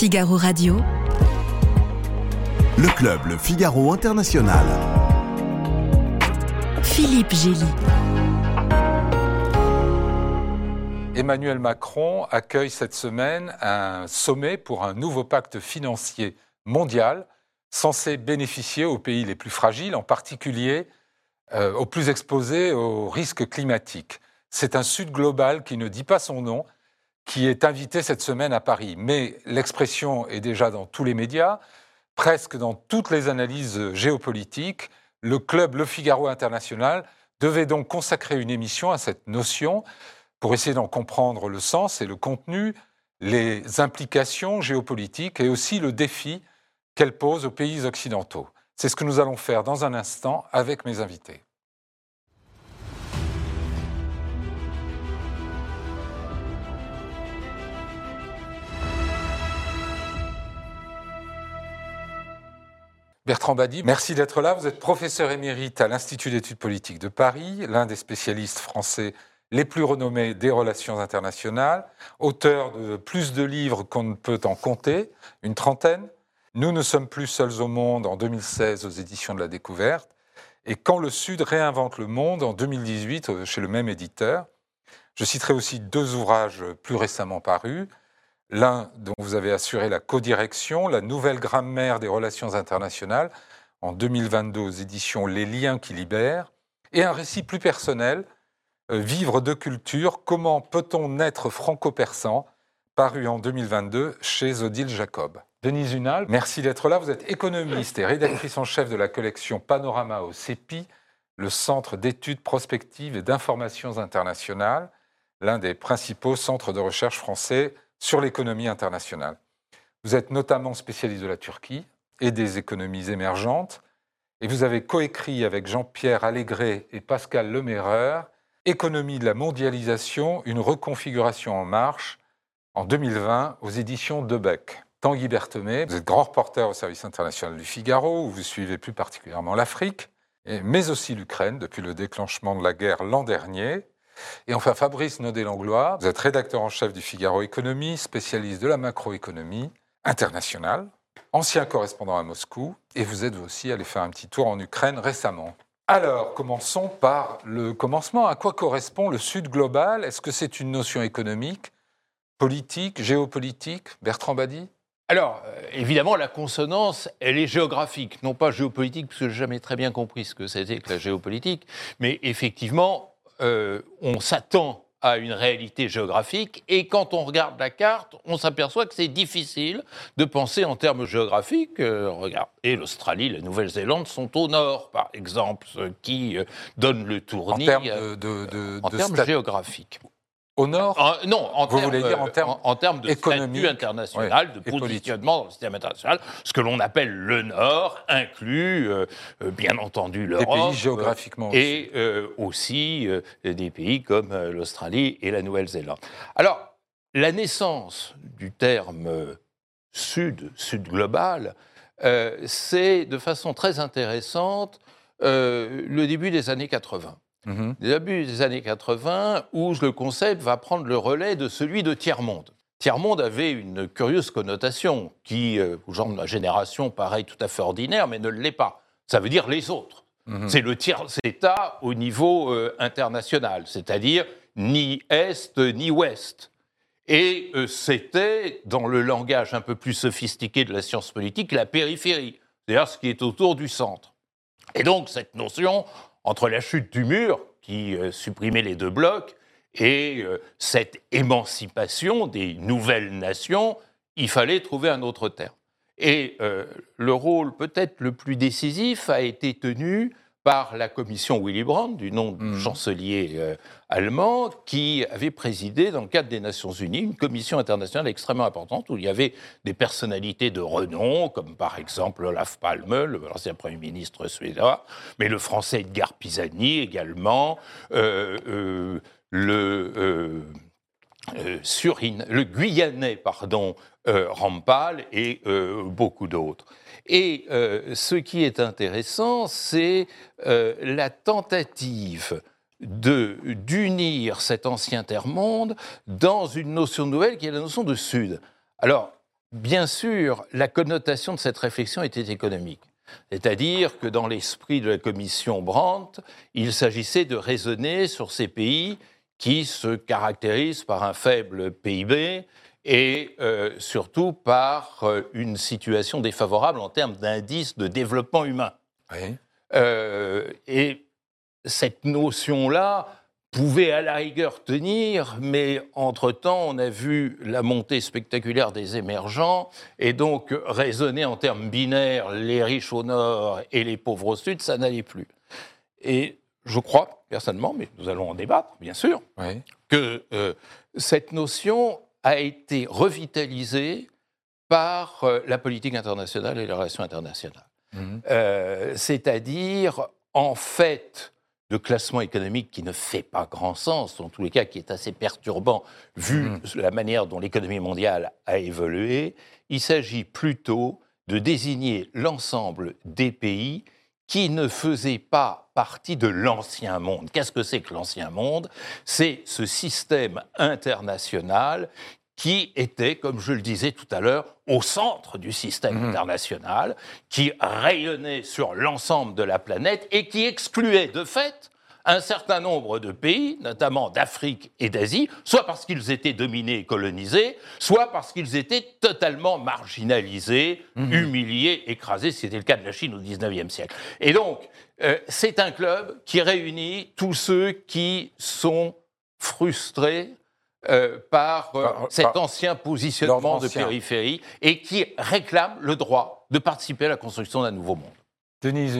Figaro Radio. Le club Le Figaro International. Philippe Gély. Emmanuel Macron accueille cette semaine un sommet pour un nouveau pacte financier mondial censé bénéficier aux pays les plus fragiles, en particulier euh, aux plus exposés aux risques climatiques. C'est un Sud global qui ne dit pas son nom, qui est invité cette semaine à Paris. Mais l'expression est déjà dans tous les médias, presque dans toutes les analyses géopolitiques. Le club Le Figaro International devait donc consacrer une émission à cette notion pour essayer d'en comprendre le sens et le contenu, les implications géopolitiques et aussi le défi qu'elle pose aux pays occidentaux. C'est ce que nous allons faire dans un instant avec mes invités. Bertrand Badi, merci d'être là. Vous êtes professeur émérite à l'Institut d'études politiques de Paris, l'un des spécialistes français les plus renommés des relations internationales, auteur de plus de livres qu'on ne peut en compter, une trentaine. Nous ne sommes plus seuls au monde en 2016 aux éditions de la Découverte, et Quand le Sud réinvente le monde en 2018 euh, chez le même éditeur. Je citerai aussi deux ouvrages plus récemment parus. L'un dont vous avez assuré la codirection, La nouvelle grammaire des relations internationales, en 2022 aux éditions Les liens qui libèrent, et un récit plus personnel, euh, Vivre de culture, comment peut-on naître franco-persan, paru en 2022 chez Odile Jacob. Denise Unal, merci d'être là. Vous êtes économiste et rédactrice en chef de la collection Panorama au CEPI, le Centre d'études prospectives et d'informations internationales, l'un des principaux centres de recherche français sur l'économie internationale. Vous êtes notamment spécialiste de la Turquie et des économies émergentes, et vous avez coécrit avec Jean-Pierre Allégret et Pascal Lemerreur Économie de la mondialisation, une reconfiguration en marche en 2020 aux éditions Debec. Tanguy Berthomé, vous êtes grand reporter au service international du Figaro, où vous suivez plus particulièrement l'Afrique, mais aussi l'Ukraine depuis le déclenchement de la guerre l'an dernier. Et enfin Fabrice Naudet-Langlois, vous êtes rédacteur en chef du Figaro Économie, spécialiste de la macroéconomie internationale, ancien correspondant à Moscou, et vous êtes aussi allé faire un petit tour en Ukraine récemment. Alors, commençons par le commencement. À quoi correspond le Sud global? Est-ce que c'est une notion économique, politique, géopolitique? Bertrand Badi alors, euh, évidemment, la consonance, elle est géographique, non pas géopolitique, parce que je n'ai jamais très bien compris ce que c'était que la géopolitique, mais effectivement, euh, on s'attend à une réalité géographique. Et quand on regarde la carte, on s'aperçoit que c'est difficile de penser en termes géographiques. Euh, et l'Australie, la Nouvelle-Zélande sont au nord, par exemple, ce qui donne le tournis en termes, de, en termes géographiques. Au nord Non, en Vous voulez dire en termes, en, termes de statut international, de positionnement dans le système international. Ce que l'on appelle le Nord inclut, euh, euh, bien entendu, l'Europe. Des pays géographiquement Et aussi, euh, des pays comme l'Australie et la Nouvelle-Zélande. Alors, la naissance du terme Sud, Sud global, c'est de façon très intéressante le début des années 80. Mmh. Début des années 80, où le concept va prendre le relais de celui de tiers-monde. Tiers-monde avait une curieuse connotation qui, euh, aux gens de ma génération, paraît tout à fait ordinaire, mais ne l'est pas. Ça veut dire les autres. Mmh. C'est le tiers-État au niveau euh, international, c'est-à-dire ni Est ni Ouest. Et euh, c'était, dans le langage un peu plus sophistiqué de la science politique, la périphérie, c'est-à-dire ce qui est autour du centre. Et donc cette notion, entre la chute du mur, qui euh, supprimait les deux blocs, et euh, cette émancipation des nouvelles nations, il fallait trouver un autre terme. Et euh, le rôle peut-être le plus décisif a été tenu par la commission Willy Brandt, du nom du mmh. chancelier euh, allemand, qui avait présidé, dans le cadre des Nations Unies, une commission internationale extrêmement importante où il y avait des personnalités de renom, comme par exemple Olaf Palme, l'ancien Premier ministre suédois, mais le Français Edgar Pisani également, euh, euh, le. Surine, le Guyanais, pardon, Rampal et beaucoup d'autres. Et euh, ce qui est intéressant, c'est euh, la tentative d'unir cet ancien terre-monde dans une notion nouvelle qui est la notion de Sud. Alors, bien sûr, la connotation de cette réflexion était économique. C'est-à-dire que dans l'esprit de la commission Brandt, il s'agissait de raisonner sur ces pays qui se caractérisent par un faible PIB et euh, surtout par euh, une situation défavorable en termes d'indice de développement humain. Euh, et cette notion-là pouvait à la rigueur tenir, mais entre-temps, on a vu la montée spectaculaire des émergents, et donc raisonner en termes binaires, les riches au nord et les pauvres au sud, ça n'allait plus. Et je crois, personnellement, mais nous allons en débattre, bien sûr, que euh, cette notion a été revitalisée par euh, la politique internationale et les relations internationales. Mmh. Euh, c'est-à-dire, en fait, de classement économique qui ne fait pas grand sens, en tous les cas qui est assez perturbant vu mmh. la manière dont l'économie mondiale a évolué, il s'agit plutôt de désigner l'ensemble des pays qui ne faisaient pas partie de l'ancien monde. Qu'est-ce que c'est que l'ancien monde? C'est ce système international qui était, comme je le disais tout à l'heure, au centre du système mmh. international, qui rayonnait sur l'ensemble de la planète et qui excluait de fait un certain nombre de pays, notamment d'Afrique et d'Asie, soit parce qu'ils étaient dominés et colonisés, soit parce qu'ils étaient totalement marginalisés, mmh. humiliés, écrasés. C'était le cas de la Chine au XIXe siècle. Et donc, euh, c'est un club qui réunit tous ceux qui sont frustrés euh, par, euh, cet ancien positionnement de périphérie et qui réclame le droit de participer à la construction d'un nouveau monde. Denise,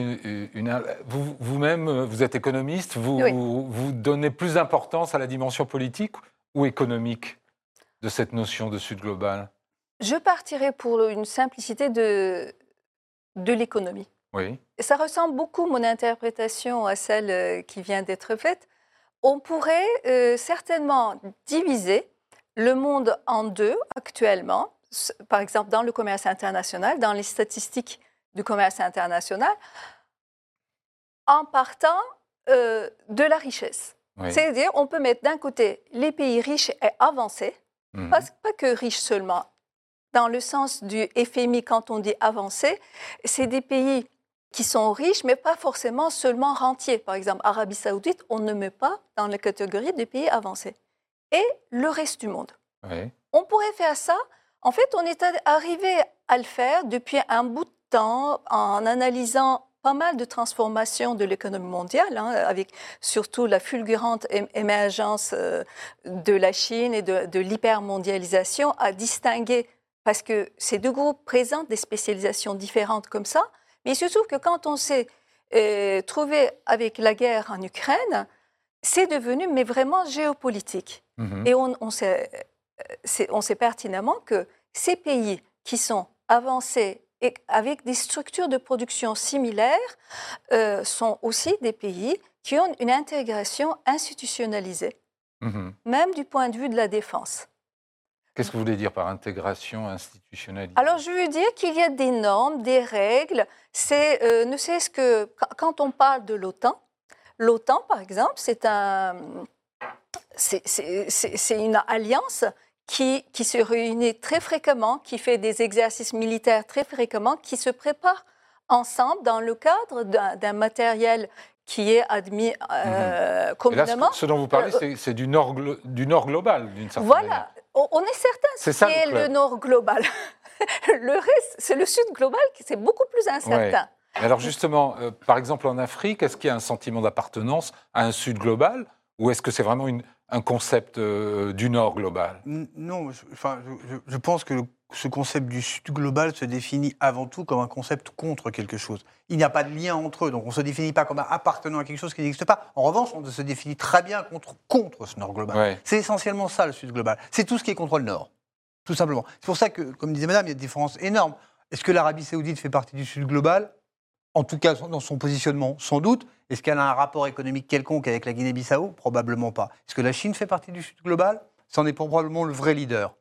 vous-même, vous, êtes économiste, vous, vous, donnez plus d'importance à la dimension politique ou économique de cette notion de Sud global? Je partirais pour une simplicité de, de l'économie. Oui. Ça ressemble beaucoup, mon interprétation, à celle euh, qui vient d'être faite on pourrait euh, certainement diviser le monde en deux actuellement, par exemple dans le commerce international, dans les statistiques du commerce international, en partant euh, de la richesse. C'est-à-dire, on peut mettre d'un côté les pays riches et avancés, mhm. pas, que riches seulement. Dans le sens du FMI, quand on dit avancé, c'est des pays qui sont riches, mais pas forcément seulement rentiers. Par exemple, Arabie saoudite, on ne met pas dans la catégorie des pays avancés. Et le reste du monde. On pourrait faire ça. En fait, on est arrivé à le faire depuis un bout de temps en analysant pas mal de transformations de l'économie mondiale, hein, avec surtout la fulgurante émergence euh, de la Chine et de, de l'hypermondialisation, à distinguer, parce que ces deux groupes présentent des spécialisations différentes comme ça, mais il se trouve que quand on s'est euh, trouvé avec la guerre en Ukraine, c'est devenu mais vraiment géopolitique. Mhm. Et on, on, sait, euh, on, sait, pertinemment que ces pays qui sont avancés et avec des structures de production similaires euh, sont aussi des pays qui ont une intégration institutionnalisée, mhm. même du point de vue de la défense. Qu'est-ce que vous voulez dire par intégration institutionnelle Alors, je veux dire qu'il y a des normes, des règles. C'est, euh, ne ce que quand on parle de l'OTAN, l'OTAN, par exemple, c'est un, c'est, une alliance qui, qui, se réunit très fréquemment, qui fait des exercices militaires très fréquemment, qui se prépare ensemble dans le cadre d'un, matériel qui est admis euh, mhm. communément. ce dont vous parlez, euh, c'est, du nord, du nord global, d'une certaine voilà. manière. On est certain c'est ce est le nord global. le reste, c'est le sud global qui c'est beaucoup plus incertain. Alors justement, euh, par exemple en Afrique, est-ce qu'il y a un sentiment d'appartenance à un sud global ou est-ce que c'est vraiment un concept euh, du nord global Non, enfin, je, pense que ce concept du sud global se définit avant tout comme un concept contre quelque chose. Il n'y a pas de lien entre eux, donc on ne se définit pas comme appartenant à quelque chose qui n'existe pas. En revanche, on se définit très bien contre, contre ce nord global. C'est essentiellement ça le sud global. C'est tout ce qui est contre le nord, tout simplement. C'est pour ça que, comme disait madame, il y a des différences énormes. Est-ce que l'Arabie saoudite fait partie du sud global? En tout cas, dans son positionnement, sans doute. Est-ce qu'elle a un rapport économique quelconque avec la Guinée-Bissau? Probablement pas. Est-ce que la Chine fait partie du sud global? C'en est probablement le vrai leader.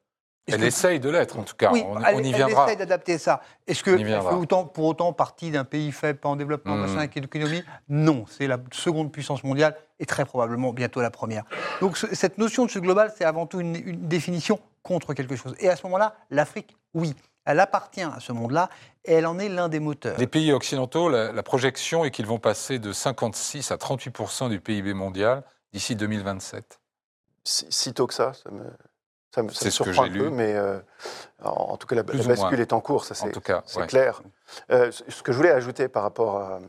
Elle essaye de l'être, en tout cas. Oui, on, elle, y viendra. Elle essaye d'adapter ça. Est-ce que fait autant, pour autant partie d'un pays faible, pas en développement, mmh. machin, avec l'économie? Non, c'est la seconde puissance mondiale et très probablement bientôt la première. Donc cette notion de ce global, c'est avant tout une, définition contre quelque chose. Et à ce moment-là, l'Afrique, oui, elle appartient à ce monde-là et elle en est l'un des moteurs. Les pays occidentaux, la, la projection est qu'ils vont passer de 56 à 38% du PIB mondial d'ici 2027. Si, si tôt que ça, ça me, ça me, ça surprend un peu, lu. mais euh, en, en tout cas, la, Plus la bascule moins. est en cours, ça c'est ouais. clair. Euh, ce que je voulais ajouter par rapport à-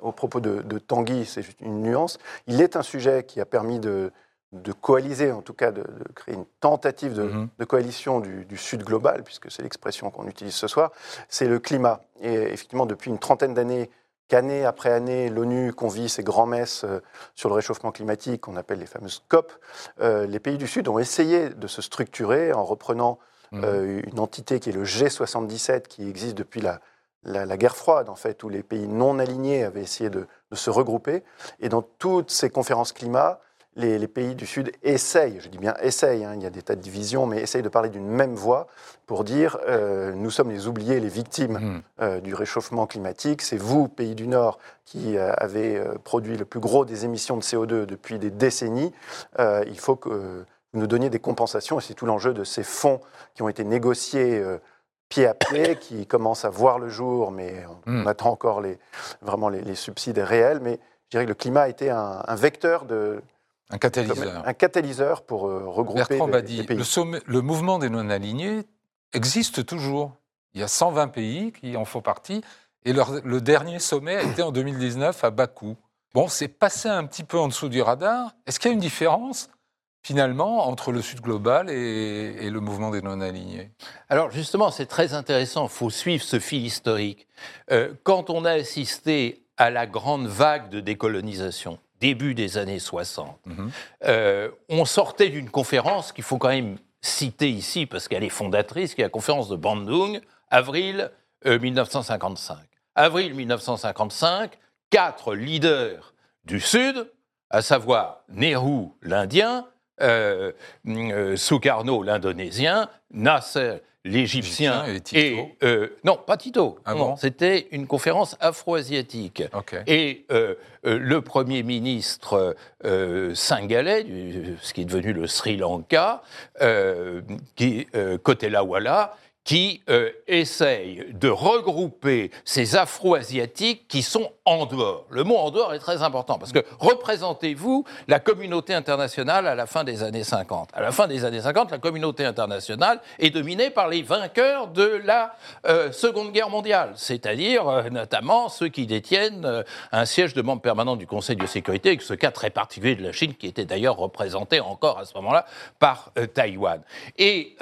au propos de, de Tanguy, c'est juste une nuance. Il est un sujet qui a permis de, de coaliser, en tout cas de, de créer une tentative de, Mhm. de coalition du, du Sud global, puisque c'est l'expression qu'on utilise ce soir, c'est le climat. Et effectivement, depuis une trentaine d'années, qu'année après année, l'ONU convie ses grands-messes euh, sur le réchauffement climatique, qu'on appelle les fameuses COP, euh, les pays du Sud ont essayé de se structurer en reprenant Mhm. euh, une entité qui est le G77, qui existe depuis la, la, la guerre froide, en fait, où les pays non alignés avaient essayé de, de se regrouper. Et dans toutes ces conférences climat, les, les pays du Sud essayent, je dis bien essayent, hein, il y a des tas de divisions, mais essayent de parler d'une même voix pour dire euh, nous sommes les oubliés, les victimes Mhm. euh, du réchauffement climatique. C'est vous, pays du Nord, qui euh, avez produit le plus gros des émissions de CO2 depuis des décennies. Il faut que vous nous donniez des compensations, et c'est tout l'enjeu de ces fonds qui ont été négociés pied à pied, qui commencent à voir le jour, mais on, Mm. on attend encore les, vraiment les, les subsides réels. Mais je dirais que le climat a été un, un vecteur, de, Un catalyseur. un catalyseur pour euh, regrouper Bertrand les- Badi, les pays. le, sommet- le mouvement des non-alignés existe toujours. Il y a 120 pays qui en font partie, et leur- le dernier sommet a été en 2019 à Bakou. Bon, c'est passé un petit peu en dessous du radar. Est-ce qu'il y a une différence, finalement, entre le Sud global et, et le mouvement des non-alignés? Alors justement, c'est très intéressant, il faut suivre ce fil historique. Euh, quand on a assisté à la grande vague de décolonisation, début des années 60, Mhm. euh, on sortait d'une conférence qu'il faut quand même citer ici parce qu'elle est fondatrice, qui est la conférence de Bandung, avril euh, 1955. Avril 1955, quatre leaders du Sud, à savoir Nehru, l'Indien, euh, euh, Sukarno, l'Indonésien, Nasser, l'Égyptien, Égyptien et Tito. euh, non, pas Tito. Ah bon C'était une conférence afro-asiatique. Et euh, euh, le Premier ministre euh, singalais, du- ce qui est devenu le Sri Lanka, qui, euh, Kotelawala, qui euh, essaye de regrouper ces Afro-Asiatiques qui sont en dehors. Le mot en dehors est très important parce que représentez-vous la communauté internationale à la fin des années 50. À la fin des années 50, la communauté internationale est dominée par les vainqueurs de la euh, Seconde Guerre mondiale, c'est-à-dire euh, notamment ceux qui détiennent euh, un siège de membre permanent du Conseil de sécurité, avec ce cas très particulier de la Chine qui était d'ailleurs représenté encore à ce moment-là par Taïwan. Et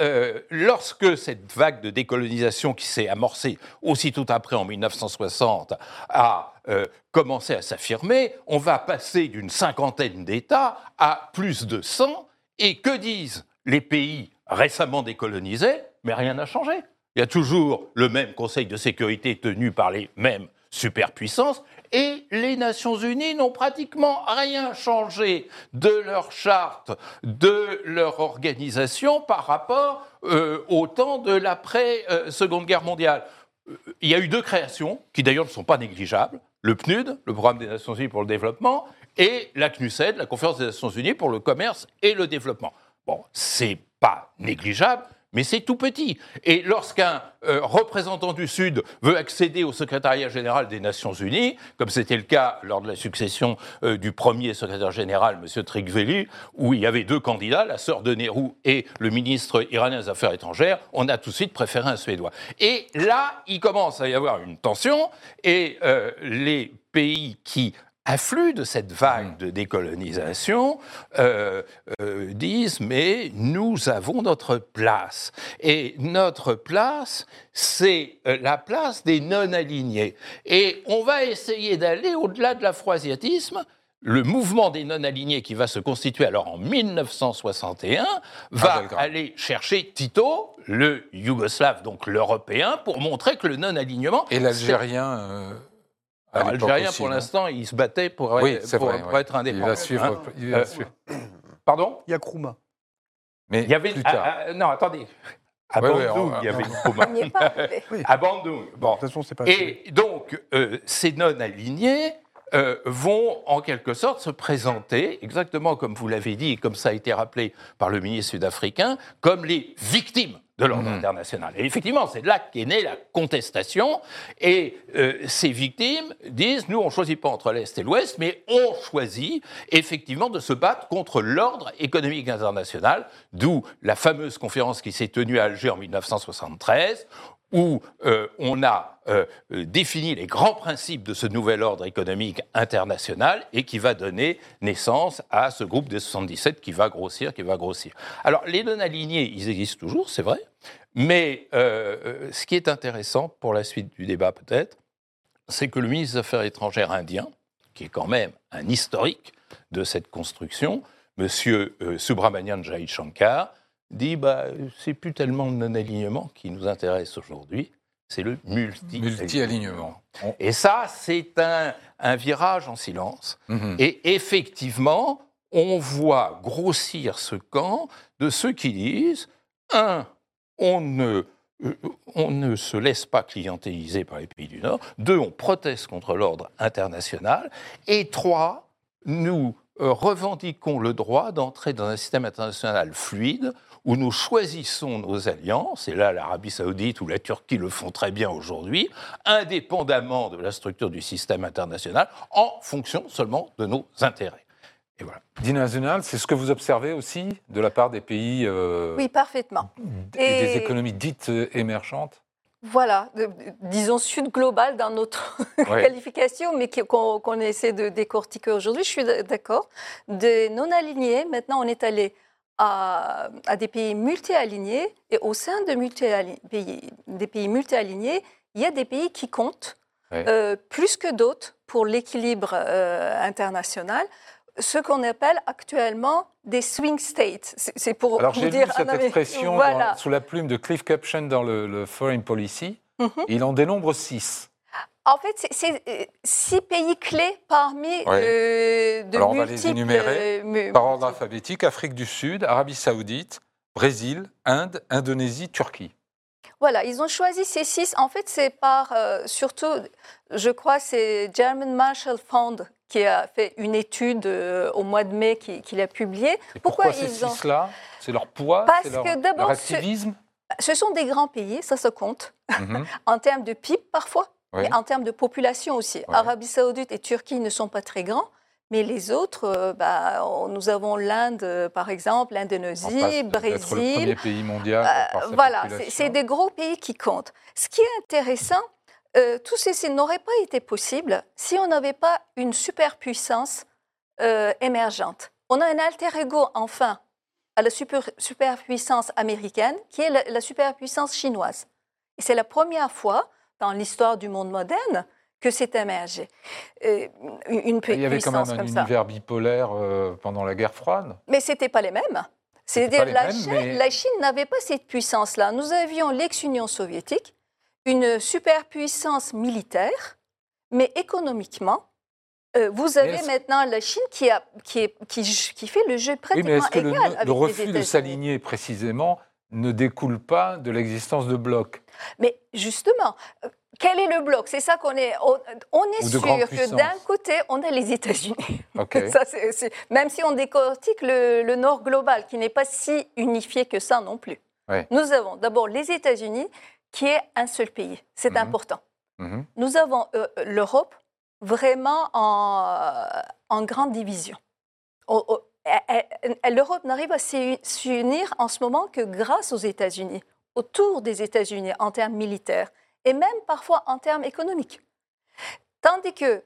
lorsque cette vague de décolonisation qui s'est amorcée aussitôt après en 1960 a euh, commencé à s'affirmer, on va passer d'une cinquantaine d'États à plus de 100. Et que disent les pays récemment décolonisés? Mais rien n'a changé. Il y a toujours le même Conseil de sécurité tenu par les mêmes superpuissances et les Nations Unies n'ont pratiquement rien changé de leur charte, de leur organisation par rapport euh, au temps de l'après-Seconde Guerre mondiale. Euh, Il y a eu deux créations qui d'ailleurs ne sont pas négligeables. Le PNUD, le Programme des Nations Unies pour le développement, et la CNUSED, la Conférence des Nations Unies pour le commerce et le développement. Bon, c'est pas négligeable, mais c'est tout petit. Et lorsqu'un euh, représentant du Sud veut accéder au secrétariat général des Nations Unies, comme c'était le cas lors de la succession euh, du premier secrétaire général, M. Trigveli, où il y avait deux candidats, la sœur de Nehru et le ministre iranien des Affaires étrangères, on a tout de suite préféré un Suédois. Et là, il commence à y avoir une tension, et euh, les pays qui affluent de cette vague de décolonisation euh, euh, disent mais nous avons notre place. Et notre place c'est euh, la place des non alignés et on va essayer d'aller au-delà de l'afroasiatisme. Le mouvement des non-alignés qui va se constituer alors en 1961 va Belgrade. aller chercher Tito, le Yougoslave, donc l'Européen, pour montrer que le non-alignement... Et l'Algérien Alors, Algérien, aussi, pour non l'instant, il se battait pour, Oui, c'est pour- vrai. pour ouais. être Il indépendant. va suivre. Hein il va Euh, suivre. Pardon? Il y a Krouma. Mais Il y avait plus ah, tard. ah, non, attendez. À Ouais, ouais, Bandung, on- il y avait arrivé. À Bandung. Bon. De toute façon, c'est pas. Et donc, euh, ces non-alignés euh, vont en quelque sorte se présenter, exactement comme vous l'avez dit, et comme ça a été rappelé par le ministre sud-africain, comme les victimes de l'ordre Mhm. international. Et effectivement, c'est de là qu'est née la contestation. Et euh, ces victimes disent, nous, on ne choisit pas entre l'Est et l'Ouest, mais on choisit effectivement de se battre contre l'ordre économique international, d'où la fameuse conférence qui s'est tenue à Alger en 1973, où euh, on a euh, défini les grands principes de ce nouvel ordre économique international et qui va donner naissance à ce groupe des 77 qui va grossir, qui va grossir. Alors, les non-alignés, ils existent toujours, c'est vrai, mais euh, ce qui est intéressant pour la suite du débat peut-être, c'est que le ministre des Affaires étrangères indien, qui est quand même un historique de cette construction, M. Subramanian Jaishankar, dit bah, c'est plus tellement le non-alignement qui nous intéresse aujourd'hui, c'est le multi Multi-alignement. Et ça, c'est un, un virage en silence. Mhm. Et effectivement, on voit grossir ce camp de ceux qui disent, un, on ne, euh, on ne se laisse pas clientéliser par les pays du Nord, deux, on proteste contre l'ordre international, et trois, nous euh, revendiquons le droit d'entrer dans un système international fluide où nous choisissons nos alliances, et là l'Arabie saoudite ou la Turquie le font très bien aujourd'hui, indépendamment de la structure du système international, en fonction seulement de nos intérêts. Et voilà. Dina Zunal, c'est ce que vous observez aussi de la part des pays euh, Oui, parfaitement. et des économies dites euh, émergentes? Voilà, de- disons sud global dans notre Ouais. qualification, mais qu'on qu'on essaie de décortiquer aujourd'hui. Je suis d'accord. Des non-alignés, maintenant on est allé à, à des pays multi-alignés, et au sein de multi pays, des pays multi-alignés, il y a des pays qui comptent euh, plus que d'autres pour l'équilibre euh, international. Ce qu'on appelle actuellement des swing states. C'est pour Alors vous j'ai lu dire. cette Ah non, expression voilà. dans- sous la plume de Cliff Caption dans le, le Foreign Policy. Mhm. Il en dénombre six. En fait, c'est- euh, six pays clés parmi euh, de Alors, on va les énumérer euh, Par ordre alphabétique, Afrique du Sud, Arabie Saoudite, Brésil, Inde, Indonésie, Turquie. Voilà, ils ont choisi ces six. En fait, c'est par euh, surtout, je crois, c'est German Marshall Fund qui a fait une étude euh, au mois de mai qui- qu'il a publiée. Pourquoi pourquoi, ces ils ont- six-là? C'est leur poids? Parce leur, que d'abord, Ce sont des grands pays, ça se compte, Mhm. en termes de PIB parfois, Oui. mais en termes de population aussi. Arabie Saoudite et Turquie ne sont pas très grands. Mais les autres, euh, bah, nous avons l'Inde, euh, par exemple, l'Indonésie, d'être le Brésil, premier pays mondial Euh, par voilà, c'est- des gros pays qui comptent. Ce qui est intéressant, euh, tout ceci n'aurait pas été possible si on n'avait pas une superpuissance euh, émergente. On a un alter ego, enfin, à la super- superpuissance américaine, qui est la, la superpuissance chinoise. Et c'est la première fois dans l'histoire du monde moderne que c'est émergé. Euh, une Il y avait quand même puissance un ça. univers bipolaire euh, pendant la guerre froide. Mais ce n'était pas les mêmes. C'est-à-dire la, mais- la Chine n'avait pas cette puissance-là. Nous avions l'ex-Union soviétique, une superpuissance militaire, mais économiquement, euh, vous avez maintenant la Chine qui, a, qui, est- qui, qui fait le jeu Oui, pratiquement mais que le, égal avec le les refus de s'aligner précisément ne découle pas de l'existence de blocs? Mais justement, euh, quel est le bloc? C'est ça qu'on est. On, on est sûr que d'un côté, on a les États-Unis. Ok. Ça, c'est- c'est- même si on décortique le, le Nord global, qui n'est pas si unifié que ça non plus. Ouais. Nous avons d'abord les États-Unis, qui est un seul pays. C'est Mhm. important. Mhm. Nous avons euh, l'Europe vraiment en, en grande division. L'Europe n'arrive à s'u- s'unir en ce moment que grâce aux États-Unis, autour des États-Unis en termes militaires et même parfois en termes économiques. Tandis que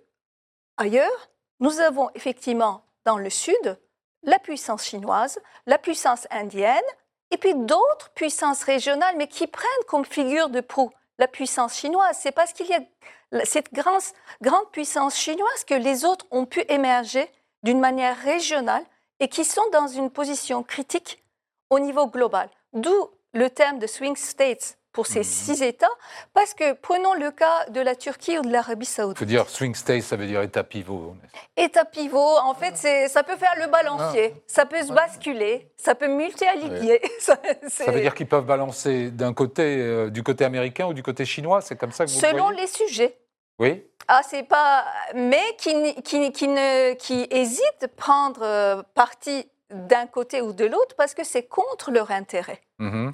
ailleurs, nous avons effectivement dans le sud la puissance chinoise, la puissance indienne, et puis d'autres puissances régionales, mais qui prennent comme figure de proue la puissance chinoise. C'est parce qu'il y a cette grande, grande puissance chinoise que les autres ont pu émerger d'une manière régionale et qui sont dans une position critique au niveau global. D'où le terme de swing states pour ces Mhm. six États, parce que prenons le cas de la Turquie ou de l'Arabie saoudite. faut dire swing state, ça veut dire état pivot. État pivot, en fait, c'est, ça peut faire le balancier, ça peut se basculer, ça peut multi-aligner. Ça, Ça veut dire qu'ils peuvent balancer d'un côté, euh, du côté américain ou du côté chinois C'est comme ça que vous Selon voyez les sujets. Oui Ah, c'est pas. Mais qui, qui, qui, ne, qui hésitent à prendre euh, parti d'un côté ou de l'autre parce que c'est contre leur intérêt. Mhm.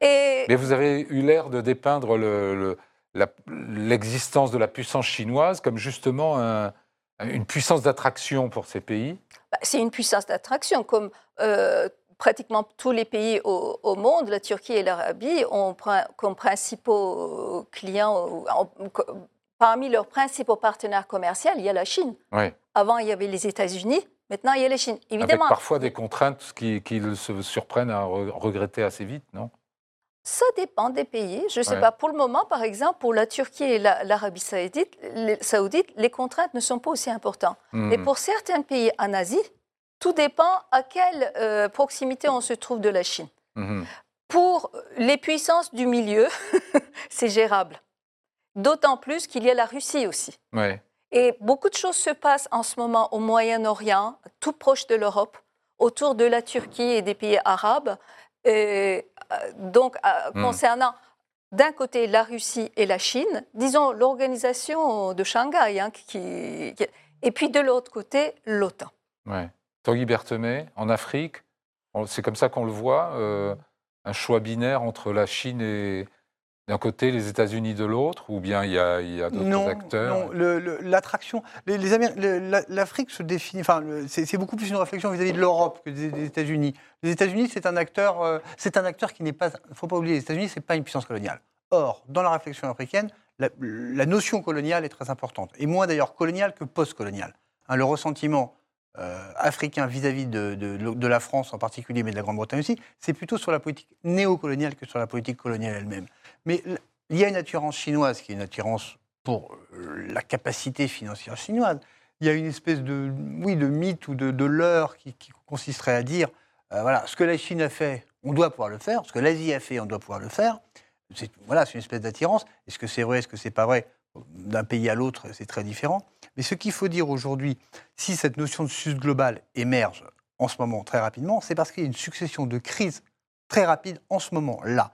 Et Mais vous avez eu l'air de dépeindre le- le- la- l'existence de la puissance chinoise comme justement un- une puissance d'attraction pour ces pays. bah, c'est une puissance d'attraction, comme euh, pratiquement tous les pays au, au monde, la Turquie et l'Arabie ont comme principaux clients, parmi leurs principaux partenaires commerciaux, il y a la Chine. Avant, il y avait les États-Unis, maintenant, il y a la Chine. Évidemment, Avec parfois des contraintes qui, qui se surprennent à re- regretter assez vite, non? Ça dépend des pays. Je ne sais Ouais. pas. Pour le moment, par exemple, pour la Turquie et la- l'Arabie saoudite, les, saoudite, les contraintes ne sont pas aussi importantes. Mais Mhm. pour certains pays en Asie, tout dépend à quelle euh, proximité on se trouve de la Chine. Mhm. Pour les puissances du milieu, c'est gérable. D'autant plus qu'il y a la Russie aussi. Ouais. Et beaucoup de choses se passent en ce moment au Moyen-Orient, tout proche de l'Europe, autour de la Turquie et des pays arabes. Et, euh, donc, euh, Hmm. concernant d'un côté la Russie et la Chine, disons l'organisation de Shanghai, hein, qui, qui- et puis de l'autre côté, l'OTAN. Ouais. Tanguy Berthemet, en Afrique, c'est comme ça qu'on le voit, euh, un choix binaire entre la Chine et d'un côté, les États-Unis de l'autre, ou bien il y a, il y a d'autres acteurs non, le- l'attraction. Le- L'Afrique se définit. Enfin, c'est beaucoup plus une réflexion vis-à-vis de l'Europe que des, des États-Unis. Les États-Unis, c'est un acteur. euh, c'est un acteur qui n'est pas. Il ne faut pas oublier, les États-Unis, c'est pas une puissance coloniale. Or, dans la réflexion africaine, la, la notion coloniale est très importante, et moins d'ailleurs coloniale que post-coloniale. Hein, le ressentiment euh, africain vis-à-vis de, de- de la France en particulier, mais de la Grande-Bretagne aussi, c'est plutôt sur la politique néocoloniale que sur la politique coloniale elle-même. Mais il y a une attirance chinoise qui est une attirance pour euh, la capacité financière chinoise. Il y a une espèce de, oui, de mythe ou de, leurre qui, consisterait à dire, euh, voilà, ce que la Chine a fait, on doit pouvoir le faire, ce que l'Asie a fait, on doit pouvoir le faire. C'est voilà, une espèce d'attirance. Est-ce que c'est vrai, est-ce que c'est pas vrai? D'un pays à l'autre, c'est très différent. Mais ce qu'il faut dire aujourd'hui, si cette notion de sud global émerge en ce moment très rapidement, c'est parce qu'il y a une succession de crises très rapides en ce moment-là.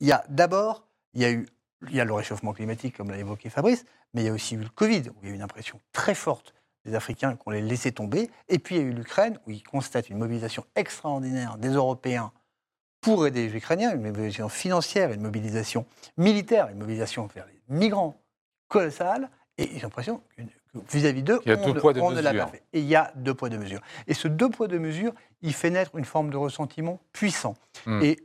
Il y a d'abord, il y a eu il y a le réchauffement climatique, comme l'a évoqué Fabrice, mais il y a aussi eu le Covid, où il y a eu une impression très forte des Africains qu'on les laissait tomber. Et puis il y a eu l'Ukraine, où ils constatent une mobilisation extraordinaire des Européens pour aider les Ukrainiens, une mobilisation financière, une mobilisation militaire, une mobilisation vers les migrants colossale. Et j'ai l'impression que que vis-à-vis d'eux, on deux ne- poids, deux on ne l'a pas fait. Et il y a deux poids, deux mesures. Et ce deux poids, deux mesures, il fait naître une forme de ressentiment puissant. Hmm. Et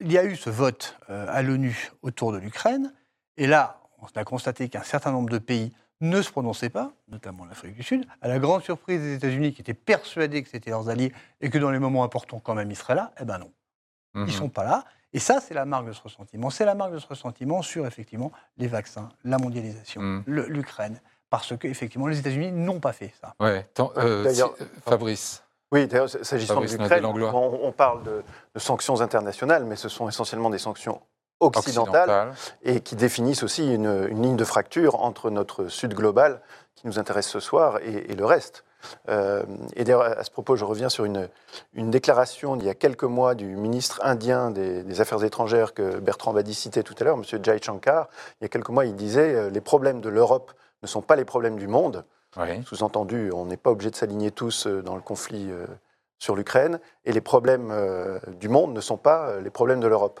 il y a eu ce vote euh, à l'ONU autour de l'Ukraine. Et là, on a constaté qu'un certain nombre de pays ne se prononçaient pas, notamment l'Afrique du Sud, à la grande surprise des États-Unis qui étaient persuadés que c'était leurs alliés et que dans les moments importants, quand même, ils seraient là. Eh ben non, Mhm. ils ne sont pas là. Et ça, c'est la marque de ce ressentiment. C'est la marque de ce ressentiment sur, effectivement, les vaccins, la mondialisation, Mhm. l'Ukraine. Parce que, effectivement, les États-Unis n'ont pas fait ça. Ouais. Euh, D'ailleurs- si- euh, Fabrice. Oui, d'ailleurs, s'agissant de l'Ukraine, on, on parle de, de sanctions internationales, mais ce sont essentiellement des sanctions occidentales occidentale. et qui définissent aussi une, une ligne de fracture entre notre sud global, qui nous intéresse ce soir, et, et le reste. Euh, et d'ailleurs, à ce propos, je reviens sur une, une déclaration d'il y a quelques mois du ministre indien des, des Affaires étrangères que Bertrand Badi citait tout à l'heure, M. Jai Shankar. Il y a quelques mois, il disait euh, Les problèmes de l'Europe ne sont pas les problèmes du monde. Oui. Sous-entendu, on n'est pas obligé de s'aligner tous euh, dans le conflit euh, sur l'Ukraine. Et les problèmes euh, du monde ne sont pas les problèmes de l'Europe.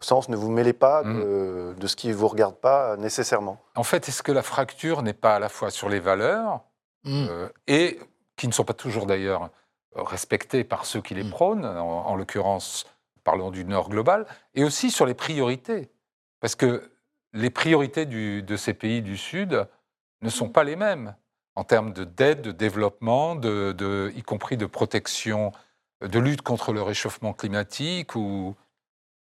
Au sens, ne vous mêlez pas de, de ce qui ne vous regarde pas nécessairement. En fait, est-ce que la fracture n'est pas à la fois sur les valeurs Mm. euh, et qui ne sont pas toujours d'ailleurs respectées par ceux qui les Mm. prônent, en, en l'occurrence, parlons du Nord global, et aussi sur les priorités? Parce que les priorités du- de ces pays du Sud ne sont pas les mêmes en termes de d'aide, de développement, de, de- y compris de protection, de lutte contre le réchauffement climatique ou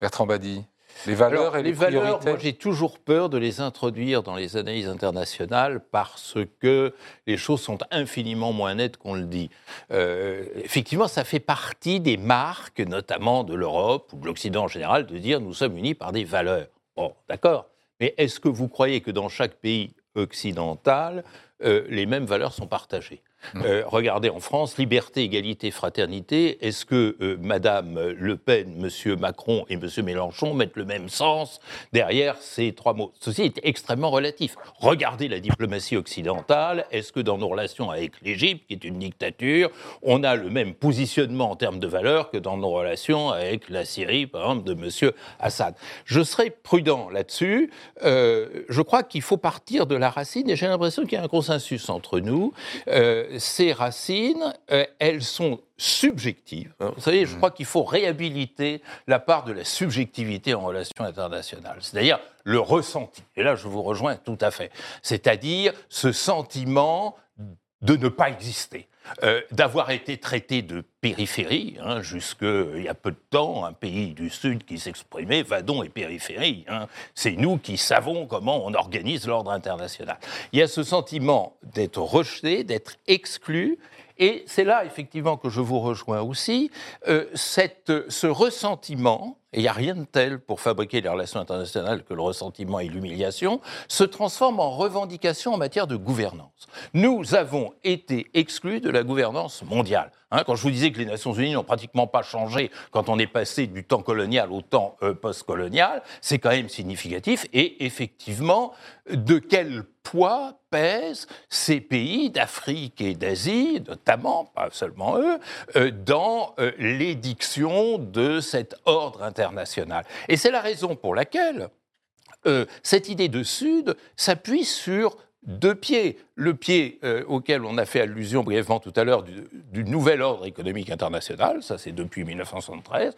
Bertrand Badi. Les valeurs Alors, et les, les valeurs, moi j'ai toujours peur de les introduire dans les analyses internationales parce que les choses sont infiniment moins nettes qu'on le dit. Euh, effectivement, ça fait partie des marques, notamment de l'Europe ou de l'Occident en général, de dire nous sommes unis par des valeurs. Bon, d'accord. Mais est-ce que vous croyez que dans chaque pays occidental, euh, les mêmes valeurs sont partagées. Mmh. Euh, regardez en France, liberté, égalité, fraternité. Est-ce que euh, Madame Le Pen, Monsieur Macron et Monsieur Mélenchon mettent le même sens derrière ces trois mots? Ceci est extrêmement relatif. Regardez la diplomatie occidentale. Est-ce que dans nos relations avec l'Égypte, qui est une dictature, on a le même positionnement en termes de valeurs que dans nos relations avec la Syrie, par exemple, de Monsieur Assad? Je serai prudent là-dessus. Euh, je crois qu'il faut partir de la racine et j'ai l'impression qu'il y a un consensus entre nous. Euh, ces racines, euh, elles sont subjectives. Hein. Vous savez, je crois qu'il faut réhabiliter la part de la subjectivité en relations internationales, c'est-à-dire le ressenti. Et là, je vous rejoins tout à fait. C'est-à-dire ce sentiment de ne pas exister. Euh, d'avoir été traité de périphérie, hein, jusque il y a peu de temps, un pays du Sud qui s'exprimait, Vadon et périphérie. Hein. C'est nous qui savons comment on organise l'ordre international. Il y a ce sentiment d'être rejeté, d'être exclu, et c'est là effectivement que je vous rejoins aussi, euh, cette, ce ressentiment, et il n'y a rien de tel pour fabriquer les relations internationales que le ressentiment et l'humiliation, se transforme en revendication en matière de gouvernance. Nous avons été exclus de la gouvernance mondiale. Hein, quand je vous disais que les Nations Unies n'ont pratiquement pas changé quand on est passé du temps colonial au temps euh, post-colonial, c'est quand même significatif. Et effectivement, de quel poids pèsent ces pays d'Afrique et d'Asie, notamment, pas seulement eux, euh, dans euh, l'édiction de cet ordre international? Et c'est la raison pour laquelle euh, cette idée de Sud s'appuie sur deux pieds. Le pied euh, auquel on a fait allusion brièvement tout à l'heure du, du nouvel ordre économique international, ça c'est depuis 1973.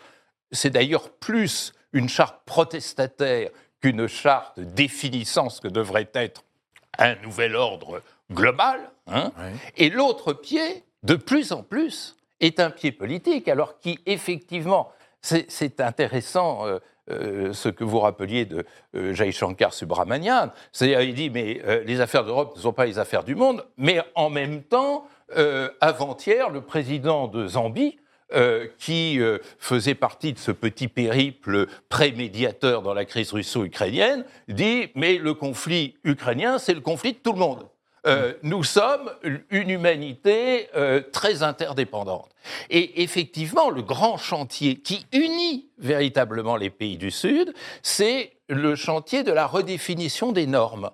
C'est d'ailleurs plus une charte protestataire qu'une charte définissant ce que devrait être un nouvel ordre global. hein. Oui. Et l'autre pied, de plus en plus, est un pied politique, alors qui, effectivement, c'est c'est intéressant euh, euh, ce que vous rappeliez de euh, Shankar Subramanian. C'est-à-dire, il dit, mais euh, les affaires d'Europe ne sont pas les affaires du monde, mais en même temps, euh, avant-hier, le président de Zambie, qui faisait partie de ce petit périple prémédiateur dans la crise russo-ukrainienne, dit mais le conflit ukrainien, c'est le conflit de tout le monde. Euh, nous sommes une humanité euh, très interdépendante. Et effectivement, le grand chantier qui unit véritablement les pays du Sud, c'est le chantier de la redéfinition des normes.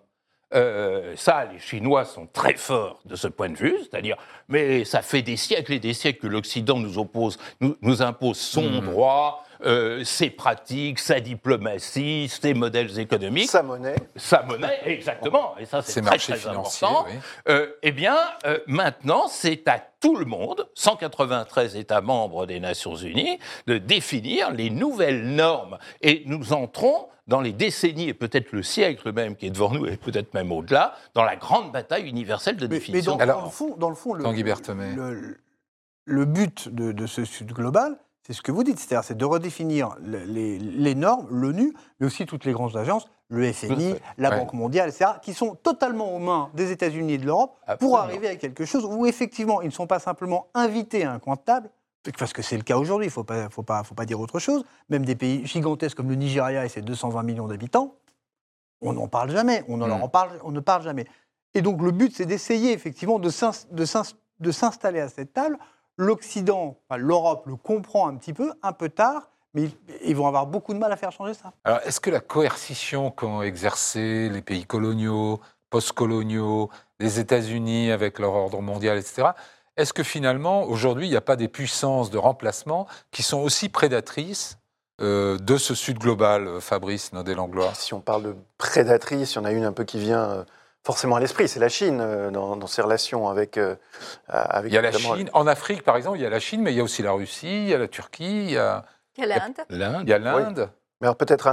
Euh, ça, les Chinois sont très forts de ce point de vue, c'est-à-dire, mais ça fait des siècles et des siècles que l'Occident nous oppose, nous, nous impose son droit, euh, ses pratiques, sa diplomatie, ses modèles économiques, Sa monnaie. sa monnaie, exactement, et ça c'est Ces très, marchés très important. oui. Euh, eh bien, euh, maintenant, c'est à tout le monde, 193 États membres des Nations Unies, de définir les nouvelles normes. Et nous entrons dans les décennies, et peut-être le siècle même qui est devant nous, et peut-être même au-delà, dans la grande bataille universelle de Mais, mais définition. dans, Alors, dans le fond, dans le, fond, le, but de, de ce Sud global, c'est ce que vous dites, c'est-à-dire c'est de redéfinir le- les, les normes, l'ONU, mais aussi toutes les grandes agences, le FMI, la Ouais. Banque mondiale, etc., qui sont totalement aux mains des États-Unis et de l'Europe pour arriver à quelque chose où effectivement ils ne sont pas simplement invités à un coin de table, parce que c'est le cas aujourd'hui, il ne faut pas, faut pas, faut pas dire autre chose, même des pays gigantesques comme le Nigeria et ses 220 millions d'habitants, on n'en parle jamais, on, Mm. en parle, on ne parle jamais. Et donc le but, c'est d'essayer effectivement de s'installer à cette table. L'Occident, enfin, l'Europe le comprend un petit peu, un peu tard, mais ils, vont avoir beaucoup de mal à faire changer ça. Alors, est-ce que la coercition qu'ont exercé les pays coloniaux, post-coloniaux, les États-Unis avec leur ordre mondial, etc., est-ce que finalement, aujourd'hui, il n'y a pas des puissances de remplacement qui sont aussi prédatrices euh, de ce Sud global, euh, Fabrice Nodé-Langlois Si on parle de prédatrice, il y en a une un peu qui vient euh, forcément à l'esprit, c'est la Chine euh, dans, dans ses relations avec. euh, avec Il y a la Chine. En Afrique, par exemple, il y a la Chine, mais il y a aussi la Russie, il y a la Turquie, il y a, Il y a l'Inde. L'Inde, il y a l'Inde. Mais alors peut-être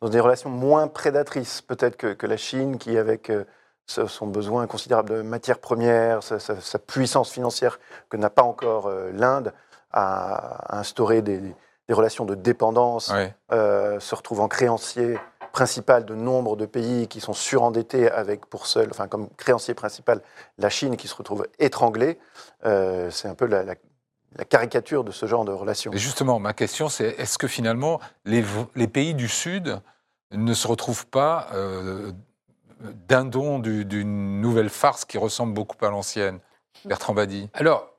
dans des relations moins prédatrices, peut-être que, que la Chine, qui avec euh, son besoin considérable de matières premières, sa, sa- sa puissance financière que n'a pas encore euh, l'Inde, a instauré des, des relations de dépendance, euh, se retrouvant créancier principal de nombre de pays qui sont surendettés avec pour seul, enfin comme créancier principal, la Chine qui se retrouve étranglée. Euh, c'est un peu la, la- la caricature de ce genre de relation. Et justement, ma question, c'est est-ce que finalement, les, pays du Sud ne se retrouvent pas euh, dindon du- d'une nouvelle farce qui ressemble beaucoup à l'ancienne? Bertrand Badi. Alors,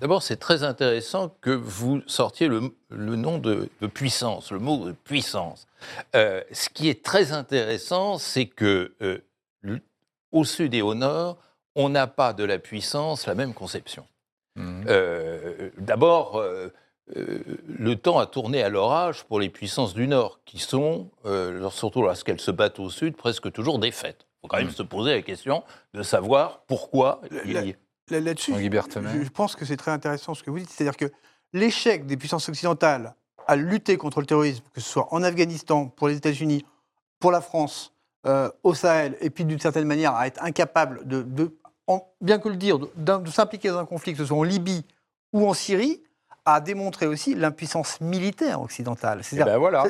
d'abord, c'est très intéressant que vous sortiez le, le nom de, de puissance, le mot de puissance. Euh, ce qui est très intéressant, c'est que euh, au sud et au nord, on n'a pas de la puissance la même conception. Mhm. Euh, D'abord, le temps a tourné à l'orage pour les puissances du Nord, qui sont, surtout lorsqu'elles se battent au Sud, presque toujours défaites. Il faut quand même Mm. se poser la question de savoir pourquoi La- Là-dessus, je, pense que c'est très intéressant ce que vous dites. C'est-à-dire que l'échec des puissances occidentales à lutter contre le terrorisme, que ce soit en Afghanistan, pour les États-Unis, pour la France, euh, au Sahel, et puis d'une certaine manière à être incapable de, de- en- bien que le dire, de, s'impliquer dans un conflit, que ce soit en Libye ou en Syrie, a démontré aussi l'impuissance militaire occidentale. Eh C'est-à-dire, ben voilà.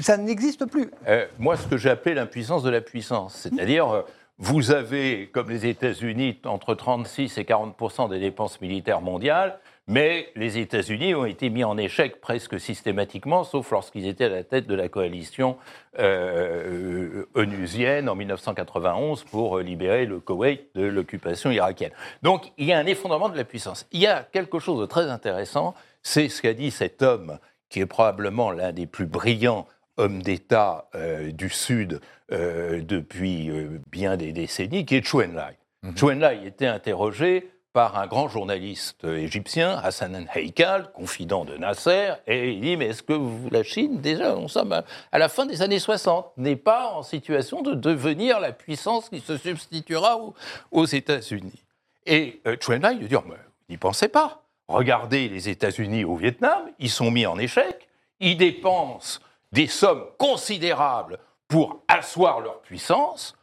ça n'existe plus. Euh, moi, ce que j'ai appelé l'impuissance de la puissance, c'est-à-dire, euh, vous avez, comme les États-Unis, entre 36 et 40 des dépenses militaires mondiales, mais les États-Unis ont été mis en échec presque systématiquement, sauf lorsqu'ils étaient à la tête de la coalition euh, onusienne en 1991 pour libérer le Koweït de l'occupation irakienne. Donc, il y a un effondrement de la puissance. Il y a quelque chose de très intéressant, c'est ce qu'a dit cet homme qui est probablement l'un des plus brillants hommes d'État euh, du Sud euh, depuis euh, bien des décennies, qui est Chou Enlai. Mhm. Chou Enlai était interrogé par un grand journaliste égyptien, Hassanan Haikal, confident de Nasser, et il dit, mais est-ce que vous, la Chine, déjà, nous sommes à, à la fin des années 60, n'est pas en situation de devenir la puissance qui se substituera aux, aux États-Unis? Et Chou Enlai lui dit, Oh, n'y pensez pas. Regardez les États-Unis au Vietnam, ils sont mis en échec, ils dépensent des sommes considérables pour asseoir leur puissance,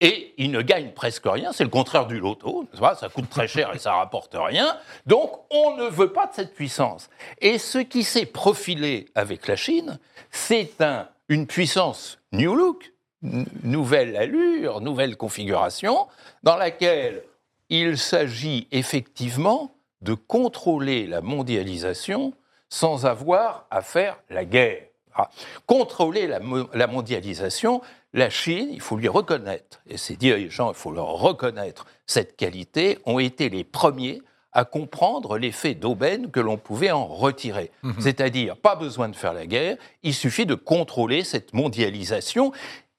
et ils ne gagnent presque rien. C'est le contraire du loto, ça coûte très cher et ça rapporte rien. Donc on ne veut pas de cette puissance. Et ce qui s'est profilé avec la Chine, c'est un, une puissance new look, nouvelle allure, nouvelle configuration, dans laquelle il s'agit effectivement de contrôler la mondialisation sans avoir à faire la guerre. Ah, Contrôler la, mo- la mondialisation, la Chine, il faut lui reconnaître, et ces dirigeants, il faut leur reconnaître cette qualité, ont été les premiers à comprendre l'effet d'aubaine que l'on pouvait en retirer. C'est-à-dire, pas besoin de faire la guerre, il suffit de contrôler cette mondialisation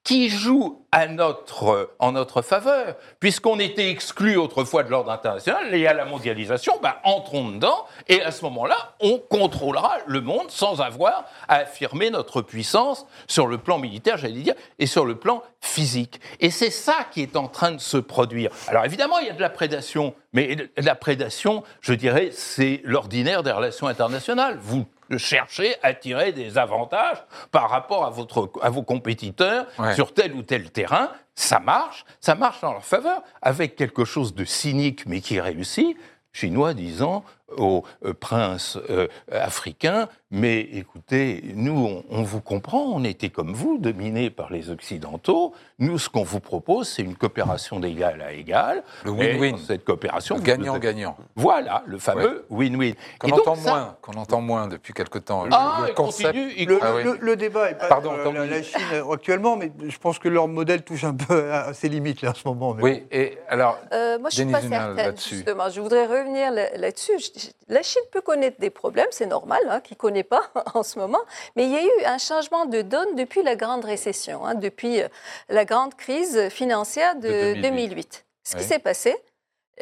qui joue en notre faveur, puisqu'on était exclu autrefois de l'ordre international, et à la mondialisation, ben, entrons dedans, et à ce moment-là, on contrôlera le monde sans avoir à affirmer notre puissance sur le plan militaire, j'allais dire, et sur le plan physique. Et c'est ça qui est en train de se produire. Alors évidemment, il y a de la prédation, mais la prédation, je dirais, c'est l'ordinaire des relations internationales. Vous cherchez à tirer des avantages par rapport à, votre, à vos compétiteurs Ouais. sur tel ou tel terrain. Ça marche, ça marche en leur faveur, avec quelque chose de cynique mais qui réussit. Chinois disant aux euh, princes euh, africains, mais écoutez, nous, on, on vous comprend, on était comme vous, dominés par les Occidentaux. Nous, ce qu'on vous propose, c'est une coopération d'égal à égal. Le win-win. Cette coopération, Gagnant-gagnant. Voilà, le fameux win-win. Qu'on Et donc, entend, ça- moins, qu'on entend moins depuis quelque temps. Le- Ah, le concept- continue, il Le, Ah oui. le- le débat est pas Pardon, la, Chine actuellement, mais je pense que leur modèle touche un peu à ses limites là, en ce moment. mais Oui, et alors, Euh, moi, je ne suis pas certaine, là-dessus. justement. Je voudrais revenir là- là-dessus. La Chine peut connaître des problèmes, c'est normal, hein, qu'il ne connaît pas en ce moment. Mais il y a eu un changement de donne depuis la grande récession, hein, depuis euh, la grande crise financière de, De 2008. 2008. Ce qui s'est passé,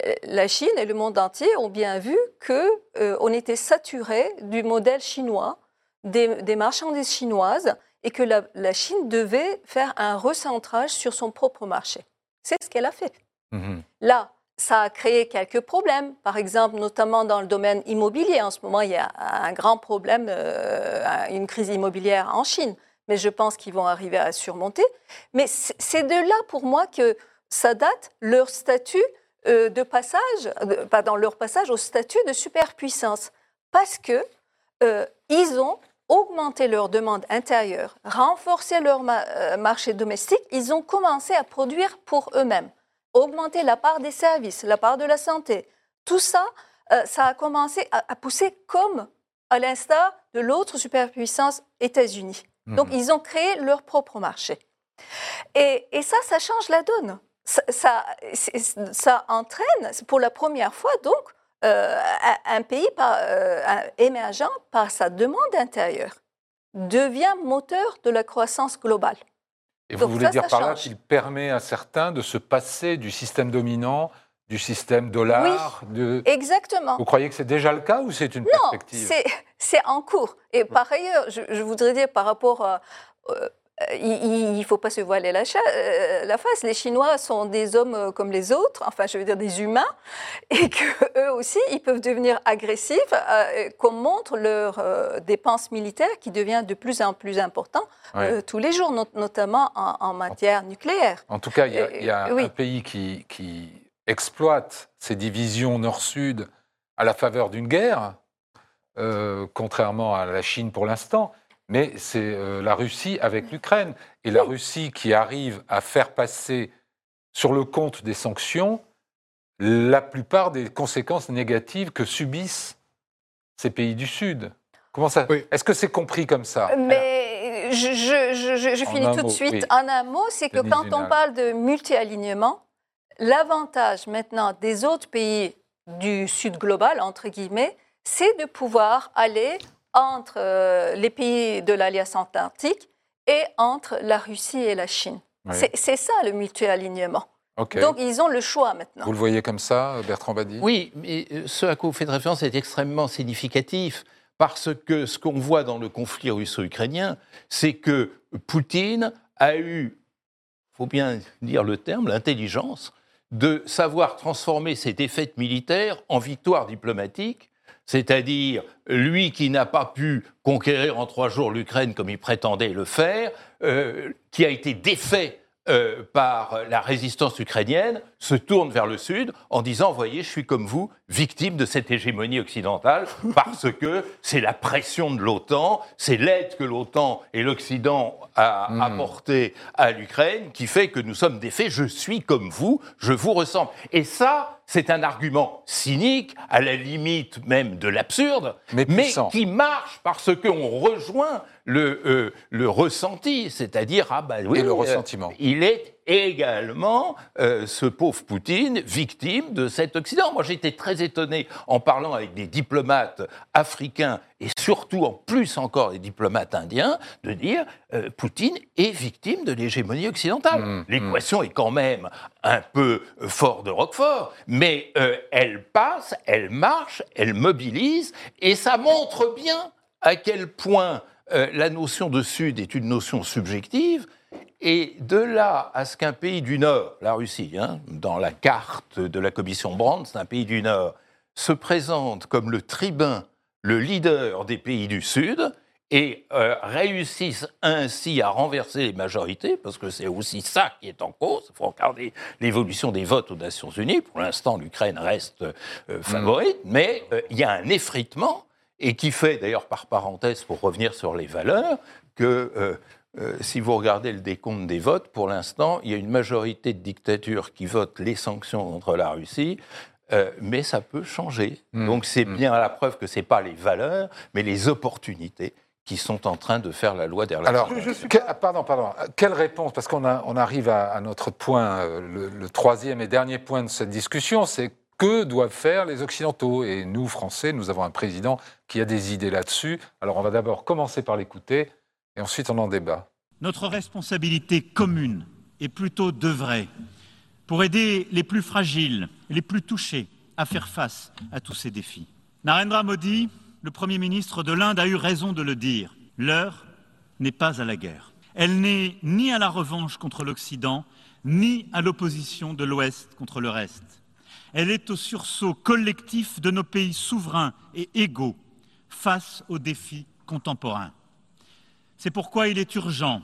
euh, la Chine et le monde entier ont bien vu qu'on était saturé du modèle chinois, des, des marchandises chinoises, et que la, la Chine devait faire un recentrage sur son propre marché. C'est ce qu'elle a fait. mhm. Là, ça a créé quelques problèmes, par exemple, notamment dans le domaine immobilier. En ce moment, il y a un grand problème, euh, une crise immobilière en Chine, mais je pense qu'ils vont arriver à surmonter. Mais c'est de là, pour moi, que ça date leur statut euh, de passage, euh, pardon, leur passage au statut de superpuissance, parce que euh, ils ont augmenté leur demande intérieure, renforcé leur ma- marché domestique, ils ont commencé à produire pour eux-mêmes augmenter la part des services, la part de la santé. Tout ça, euh, ça a commencé à, à pousser comme à l'instar de l'autre superpuissance États-Unis. Donc, Mhm. ils ont créé leur propre marché. Et, et ça, ça change la donne. Ça, ça, c'est- ça entraîne, pour la première fois, donc, euh, un, pays par- euh, émergent, par sa demande intérieure, devient moteur de la croissance globale. Et vous Donc voulez ça, dire ça par là qu'il permet à certains de se passer du système dominant, du système dollar de... Exactement. Vous croyez que c'est déjà le cas ou c'est une Non, perspective? c'est c'est en cours. Et par ailleurs, je, je voudrais dire par rapport à... euh, il ne faut pas se voiler la, euh, la face. Les Chinois sont des hommes euh, comme les autres, enfin, je veux dire des humains, et qu'eux aussi, ils peuvent devenir agressifs, euh, qu'on montre leurs euh, dépenses militaires qui devient de plus en plus important Ouais. euh, tous les jours, not- notamment en, en matière nucléaire. En tout cas, il y a, Euh, il y a oui. un pays qui, qui exploite ces divisions nord-sud à la faveur d'une guerre, euh, contrairement à la Chine pour l'instant, mais c'est euh, la Russie avec l'Ukraine. Et la Russie qui arrive à faire passer sur le compte des sanctions la plupart des conséquences négatives que subissent ces pays du Sud. Comment ça Oui. Est-ce que c'est compris comme ça? Mais je, je- je- je- je En finis tout mot, de suite. oui. En un mot, c'est que quand on parle de multi-alignement, l'avantage maintenant des autres pays du Sud global, entre guillemets, c'est de pouvoir aller entre euh, les pays de l'Alliance Atlantique et entre la Russie et la Chine. Oui. C'est- ça le multi-alignement. Ok. Donc ils ont le choix maintenant. Vous le voyez comme ça, Bertrand Badi Oui, mais euh, ce à quoi vous faites référence est extrêmement significatif parce que ce qu'on voit dans le conflit russo-ukrainien, c'est que Poutine a eu, faut bien dire le terme, l'intelligence de savoir transformer ses défaites militaires en victoires diplomatiques, c'est-à-dire lui qui n'a pas pu conquérir en trois jours l'Ukraine comme il prétendait le faire, euh, qui a été défait euh, par la résistance ukrainienne, se tourne vers le Sud en disant, voyez, je suis comme vous, victime de cette hégémonie occidentale, parce que c'est la pression de l'OTAN, c'est l'aide que l'OTAN et l'Occident a Mm. apportée à l'Ukraine qui fait que nous sommes défaits, je suis comme vous, je vous ressemble. Et ça, c'est un argument cynique, à la limite même de l'absurde, Mais qui marche parce qu'on rejoint le, euh, le ressenti, c'est-à-dire, ah bah oui, Et le euh, ressentiment. il est également, euh, ce pauvre Poutine, victime de cet Occident. Moi, j'étais très étonné en parlant avec des diplomates africains et surtout, en plus encore, des diplomates indiens, de dire euh, Poutine est victime de l'hégémonie occidentale. Mmh, L'équation est quand même un peu euh, fort de Roquefort, mais euh, elle passe, elle marche, elle mobilise, et ça montre bien à quel point la notion de Sud est une notion subjective. Et de là à ce qu'un pays du Nord, la Russie, hein, dans la carte de la commission Brandt, c'est un pays du Nord, se présente comme le tribun, le leader des pays du Sud, et euh, réussissent ainsi à renverser les majorités, parce que c'est aussi ça qui est en cause. Il faut regarder l'évolution des votes aux Nations Unies. Pour l'instant, l'Ukraine reste euh, favorite, mais euh, il y a un effritement, et qui fait, d'ailleurs, par parenthèse, pour revenir sur les valeurs, que euh, euh, si vous regardez le décompte des votes, pour l'instant, il y a une majorité de dictatures qui votent les sanctions contre la Russie, euh, mais ça peut changer. Mm. Donc c'est Mm. bien la preuve que ce n'est pas les valeurs, mais les opportunités qui sont en train de faire la loi relations. Alors, que- ah, pardon, pardon. Quelle réponse? Parce qu'on on arrive à, à notre point, euh, le, le troisième et dernier point de cette discussion, c'est que doivent faire les Occidentaux Et nous, Français, nous avons un président qui a des idées là-dessus. Alors, on va d'abord commencer par l'écouter et ensuite on en débat. Notre responsabilité commune est plutôt d'œuvrer pour aider les plus fragiles les plus touchés à faire face à tous ces défis. Narendra Modi, le Premier ministre de l'Inde, a eu raison de le dire. L'heure n'est pas à la guerre. Elle n'est ni à la revanche contre l'Occident, ni à l'opposition de l'Ouest contre le reste. Elle est au sursaut collectif de nos pays souverains et égaux face aux défis contemporains. C'est pourquoi il est urgent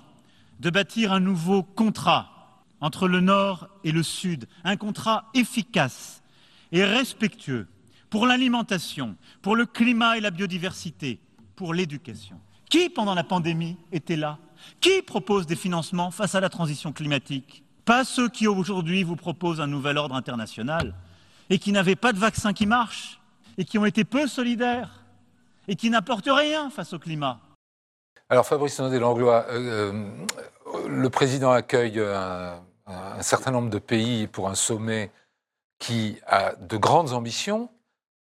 de bâtir un nouveau contrat entre le Nord et le Sud, un contrat efficace et respectueux pour l'alimentation, pour le climat et la biodiversité, pour l'éducation. Qui, pendant la pandémie, était là? Qui propose des financements face à la transition climatique? Pas ceux qui aujourd'hui vous proposent un nouvel ordre international et qui n'avaient pas de vaccin qui marche et qui ont été peu solidaires et qui n'apportent rien face au climat. Alors, Fabrice Nodé Langlois, euh, euh, le président accueille un, un certain nombre de pays pour un sommet qui a de grandes ambitions,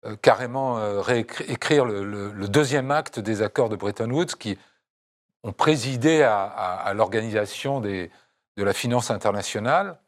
euh, carrément euh, réécrire le, deuxième acte des accords de Bretton Woods qui ont présidé à, à- l'organisation de la finance internationale.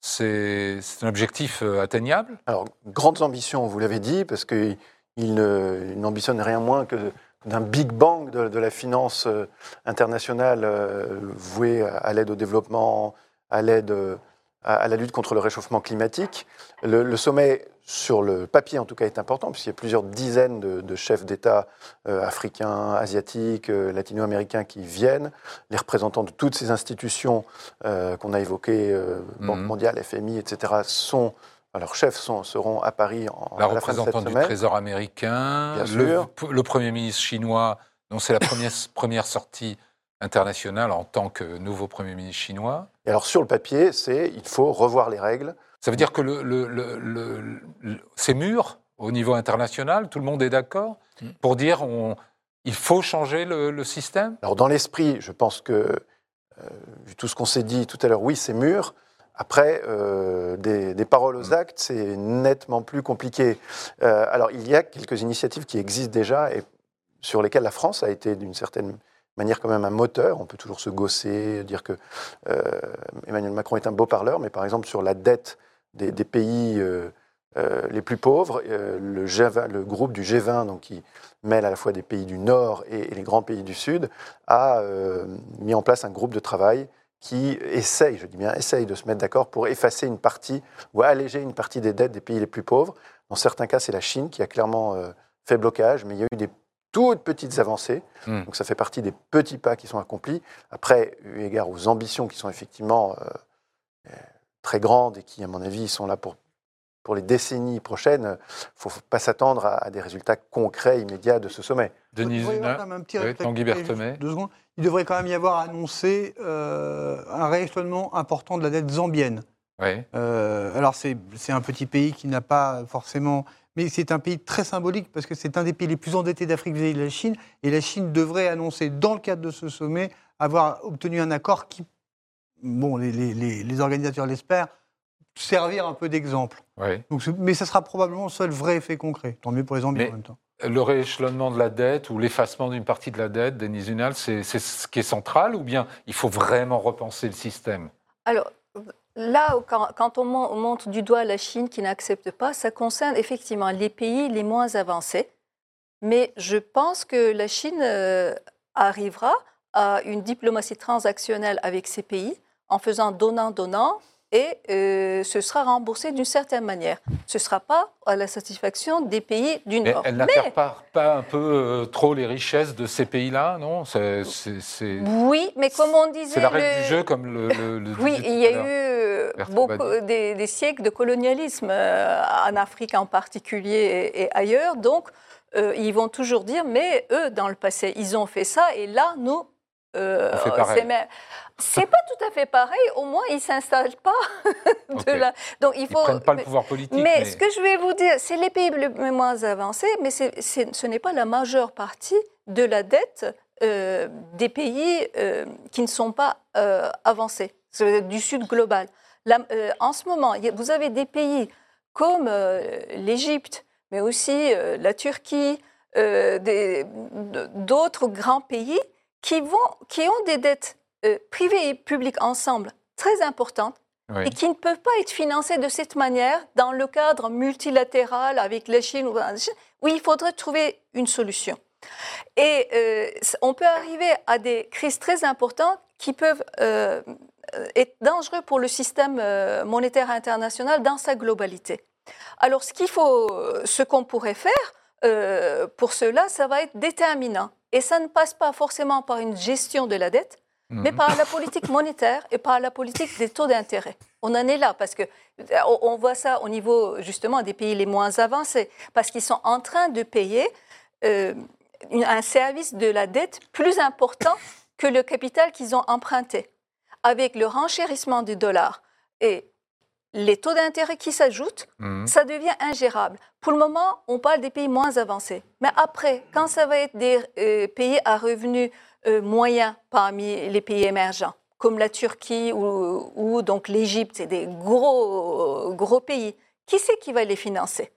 C'est un objectif euh, atteignable? Alors, grandes ambitions, vous l'avez dit, parce qu'il ne- il n'ambitionne rien moins que d'un Big Bang de, de la finance euh, internationale euh, vouée à, l'aide au développement, à l'aide euh, à, la lutte contre le réchauffement climatique. Le, le sommet, sur le papier en tout cas, est important, puisqu'il y a plusieurs dizaines de, de chefs d'État euh, africains, asiatiques, euh, latino-américains qui viennent, les représentants de toutes ces institutions euh, qu'on a évoquées, Banque Mhm. mondiale, FMI, etc., sont leurs chefs sont- seront à Paris en, La la fin de cette représentante du. Trésor américain, Bien le, sûr. le Premier ministre chinois, dont c'est la première, première sortie internationale en tant que nouveau Premier ministre chinois. Et alors sur le papier, c'est il faut revoir les règles. Ça veut dire que le, le- c'est mûr au niveau international, tout le monde est d'accord pour dire on, il faut changer le, le système? Alors dans l'esprit, je pense que, euh, vu tout ce qu'on s'est dit tout à l'heure, oui, c'est mûr. Après, euh, des, des paroles aux actes, c'est nettement plus compliqué. Euh, alors il y a quelques initiatives qui existent déjà et sur lesquelles la France a été d'une certaine manière quand même un moteur. On peut toujours se gausser, dire que euh, Emmanuel Macron est un beau parleur, mais par exemple sur la dette des, des pays les plus pauvres, le, G20 le groupe du G20, donc qui mêle à la fois des pays du Nord et, et les grands pays du Sud, a mis en place un groupe de travail qui essaye, je dis bien essaye, de se mettre d'accord pour effacer une partie ou alléger une partie des dettes des pays les plus pauvres. Dans certains cas, c'est la Chine qui a clairement euh, fait blocage, mais il y a eu des toutes petites avancées. Hmm. Donc ça fait partie des petits pas qui sont accomplis. Après, eu égard aux ambitions qui sont effectivement euh, euh, très grandes et qui, à mon avis, sont là pour, pour les décennies prochaines, il ne faut pas s'attendre à, à des résultats concrets, immédiats de ce sommet. Denis Zuna Tanguy Berthemet. deux secondes. Il devrait quand même y avoir annoncé euh, un rééchelonnement important de la dette zambienne. Oui. Euh, alors c'est un petit pays qui n'a pas forcément... Mais c'est un pays très symbolique parce que c'est un des pays les plus endettés d'Afrique vis-à-vis de la Chine. Et la Chine devrait annoncer, dans le cadre de ce sommet, avoir obtenu un accord qui, bon, les, les- les- les organisateurs l'espèrent, servir un peu d'exemple. oui. Donc, c'est- Mais ça sera probablement le seul vrai effet concret. Tant mieux pour les Zambiens Mais- en même temps. Le rééchelonnement de la dette ou l'effacement d'une partie de la dette, Denis Zunal, c'est ce qui est central ou bien il faut vraiment repenser le système? Alors, là, quand, quand on mon- on montre du doigt la Chine qui n'accepte pas, ça concerne effectivement les pays les moins avancés. Mais je pense que la Chine euh, arrivera à une diplomatie transactionnelle avec ces pays en faisant donnant-donnant et euh, ce sera remboursé d'une certaine manière. Ce ne sera pas à la satisfaction des pays du Mais Nord. elle n'accapare pas un peu euh, trop les richesses de ces pays-là, non? C'est c'est- c'est- Oui, mais comme on disait... c'est la règle le- du jeu, comme le, le- le Oui, il y a eu beaucoup, des, des siècles de colonialisme euh, en Afrique en particulier et, et ailleurs. Donc, ils vont toujours dire, mais eux, dans le passé, ils ont fait ça et là, nous, euh, c'est pas tout à fait pareil. Au moins, ils s'installent pas. de Ok. la- Donc, il Ils faut. ne prennent pas le pouvoir politique. mais, mais- ce que je vais vous dire, c'est les pays les moins avancés, mais ce n'est pas la majeure partie de la dette euh, des pays euh, qui ne sont pas avancés, du Sud global. En ce moment, vous avez des pays comme l'Égypte, mais aussi la Turquie, d'autres grands pays qui, vont, qui ont des dettes euh, privées et publiques ensemble très importantes Oui. et qui ne peuvent pas être financés de cette manière dans le cadre multilatéral avec la Chine ou où il faudrait trouver une solution. Et euh, on peut arriver à des crises très importantes qui peuvent euh, être dangereuses pour le système monétaire international dans sa globalité. Alors, ce qu'il faut, ce qu'on pourrait faire euh, pour cela, ça va être déterminant. Et ça ne passe pas forcément par une gestion de la dette, mais Mhm. par la politique monétaire et par la politique des taux d'intérêt. On en est là parce que euh, on- voit ça au niveau justement des pays les moins avancés, parce qu'ils sont en train de payer euh, un service de la dette plus important que le capital qu'ils ont emprunté. Avec le renchérissement du dollar et les taux d'intérêt qui s'ajoutent, Mhm. ça devient ingérable. Pour le moment, on parle des pays moins avancés. Mais après, quand ça va être des euh, pays à revenus euh, moyens parmi les pays émergents, comme la Turquie ou, ou donc l'Égypte, c'est des gros, gros pays, qui c'est qui va les financer?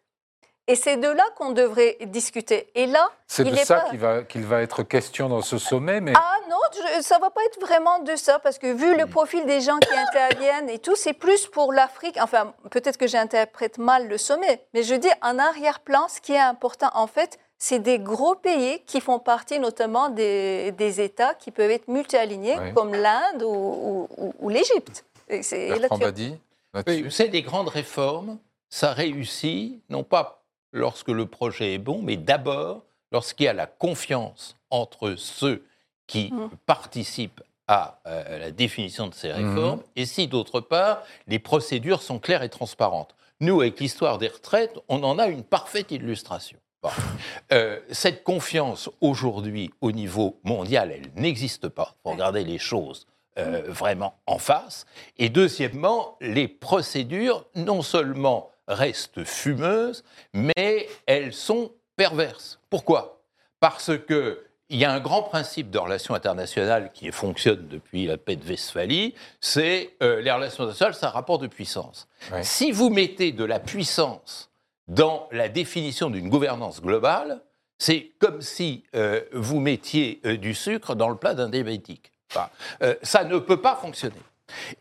Et c'est de là qu'on devrait discuter. Et là, C'est il de est ça pas- qu'il va, qu'il va être question dans ce sommet, mais Ah non, je- ça va pas être vraiment de ça, parce que vu le profil des gens qui interviennent et tout, c'est plus pour l'Afrique. Enfin, peut-être que j'interprète mal le sommet, mais je dis en arrière-plan, ce qui est important, en fait, c'est des gros pays qui font partie notamment des, des États qui peuvent être multi-alignés, Oui. comme l'Inde ou, ou- ou- ou l'Égypte. C'est- des grandes réformes, ça réussit, non pas lorsque le projet est bon, mais d'abord lorsqu'il y a la confiance entre ceux qui Mm. participent à euh, la définition de ces Mhm. réformes, et si d'autre part, les procédures sont claires et transparentes. Nous, avec l'histoire des retraites, on en a une parfaite illustration. Bon. Euh, cette confiance aujourd'hui au niveau mondial, elle n'existe pas. Il faut regarder les choses euh, vraiment en face. Et deuxièmement, les procédures non seulement restent fumeuses, mais elles sont perverses. Pourquoi? Parce que il y a un grand principe de relations internationales qui fonctionne depuis la paix de Westphalie, c'est euh, les relations internationales, c'est un rapport de puissance. Ouais. Si vous mettez de la puissance dans la définition d'une gouvernance globale, c'est comme si euh, vous mettiez euh, du sucre dans le plat d'un diabétique. Enfin, euh, ça ne peut pas fonctionner.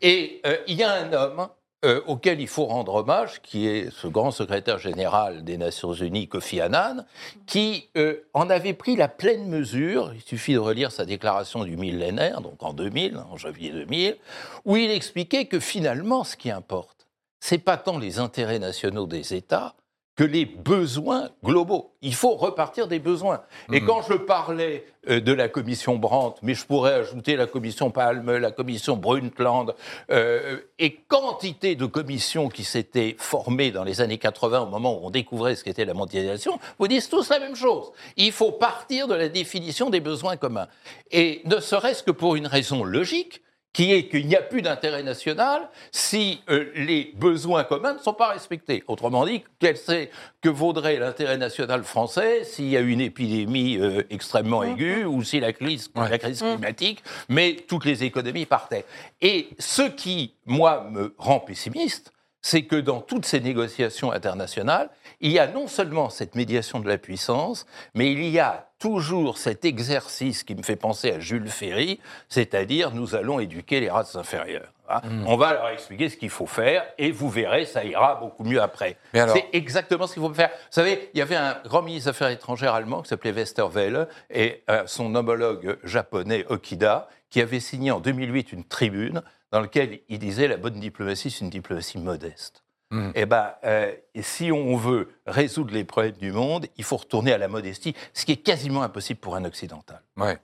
Et il y a un homme euh, auquel il faut rendre hommage, qui est ce grand secrétaire général des Nations Unies, Kofi Annan, qui euh, en avait pris la pleine mesure. Il suffit de relire sa déclaration du millénaire, donc en 2000, en janvier 2000, où il expliquait que finalement, ce qui importe, c'est pas tant les intérêts nationaux des États que les besoins globaux. Il faut repartir des besoins. Et Mhm. quand je parlais euh, de la commission Brandt, mais je pourrais ajouter la commission Palme, la commission Brundtland, euh, et quantité de commissions qui s'étaient formées dans les années 80 au moment où on découvrait ce qu'était la mondialisation, vous disent tous la même chose. Il faut partir de la définition des besoins communs. Et ne serait-ce que pour une raison logique, qui est qu'il n'y a plus d'intérêt national si euh, les besoins communs ne sont pas respectés. Autrement dit, quel c'est que vaudrait l'intérêt national français s'il y a une épidémie euh, extrêmement aiguë ou si la crise, la crise climatique, mais toutes les économies partaient. Et ce qui, moi, me rend pessimiste, c'est que dans toutes ces négociations internationales, il y a non seulement cette médiation de la puissance, mais il y a toujours cet exercice qui me fait penser à Jules Ferry, c'est-à-dire nous allons éduquer les races inférieures. hein. On va leur expliquer ce qu'il faut faire et vous verrez, ça ira beaucoup mieux après. C'est exactement ce qu'il faut faire. Vous savez, il y avait un grand ministre des Affaires étrangères allemand qui s'appelait Westerwelle et euh, son homologue japonais Okida qui avait signé en 2008 une tribune dans laquelle il disait la bonne diplomatie, c'est une diplomatie modeste. Mhm. Eh ben, euh, si on veut résoudre les problèmes du monde, il faut retourner à la modestie, ce qui est quasiment impossible pour un occidental. Ouais.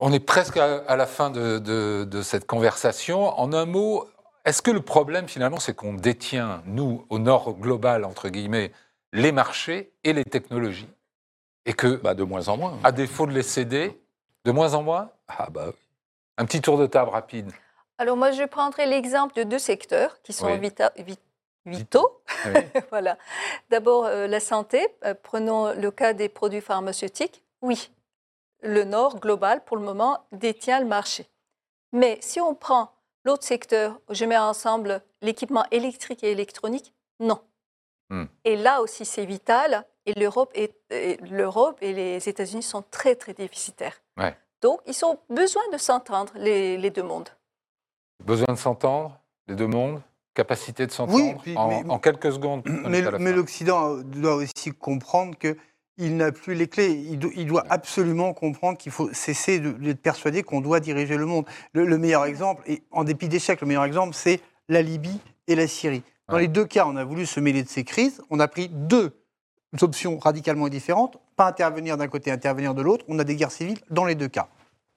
On est presque à, à la fin de, de- de cette conversation. En un mot, est-ce que le problème finalement, c'est qu'on détient, nous, au nord global, entre guillemets, les marchés et les technologies? Et que, Bah, de moins en moins. à défaut de les céder, de moins en moins? Ah bah, Un petit tour de table rapide. Alors moi, je prendrai l'exemple de deux secteurs qui sont Oui. vita- vi- vitaux. Oui. voilà. D'abord, euh, la santé. Euh, prenons le cas des produits pharmaceutiques. Oui, le Nord global, pour le moment, détient le marché. Mais si on prend l'autre secteur, je mets ensemble l'équipement électrique et électronique, non. Hmm. Et là aussi, c'est vital. Et l'Europe et, et l'Europe et les États-Unis sont très, très déficitaires. Ouais. Donc, ils ont besoin de s'entendre, les, les deux mondes. Besoin de s'entendre, les deux mondes Capacité de s'entendre Oui, puis- en, mais- en quelques secondes. on Mais, l'Occident euh, doit aussi comprendre que il n'a plus les clés. Il, do- il doit absolument comprendre qu'il faut cesser de- d'être persuadé qu'on doit diriger le monde. Le, le meilleur exemple, et en dépit d'échecs, le meilleur exemple, c'est la Libye et la Syrie. Dans Ouais. les deux cas, on a voulu se mêler de ces crises. On a pris deux options radicalement différentes. Pas intervenir d'un côté, intervenir de l'autre. On a des guerres civiles dans les deux cas.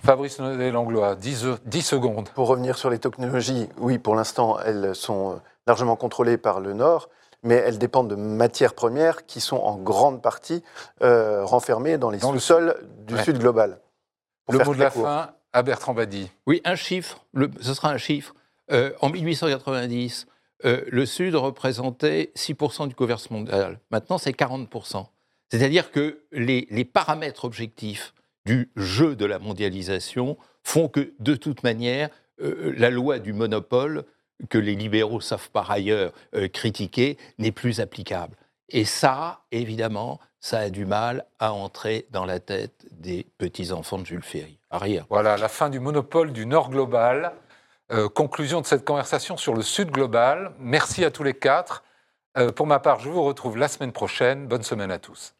Fabrice Naudet-Langlois, 10, euh, 10 secondes. Pour revenir sur les technologies, oui, pour l'instant, elles sont euh, largement contrôlées par le Nord, mais elles dépendent de matières premières qui sont en grande partie euh, renfermées dans les Dans le sous-sols du Ouais. Sud global. Pour Le mot de la court. fin à Bertrand Badi. Oui, un chiffre, le- ce sera un chiffre. Euh, en 1890, euh, le Sud représentait 6% du commerce mondial. Maintenant, c'est 40%. C'est-à-dire que les, les paramètres objectifs du jeu de la mondialisation font que, de toute manière, euh, la loi du monopole que les libéraux savent par ailleurs euh, critiquer n'est plus applicable. Et ça, évidemment, ça a du mal à entrer dans la tête des petits-enfants de Jules Ferry. Voilà, la fin du monopole du Nord global. Euh, conclusion de cette conversation sur le Sud global. Merci à tous les quatre. Pour ma part, je vous retrouve la semaine prochaine. Bonne semaine à tous.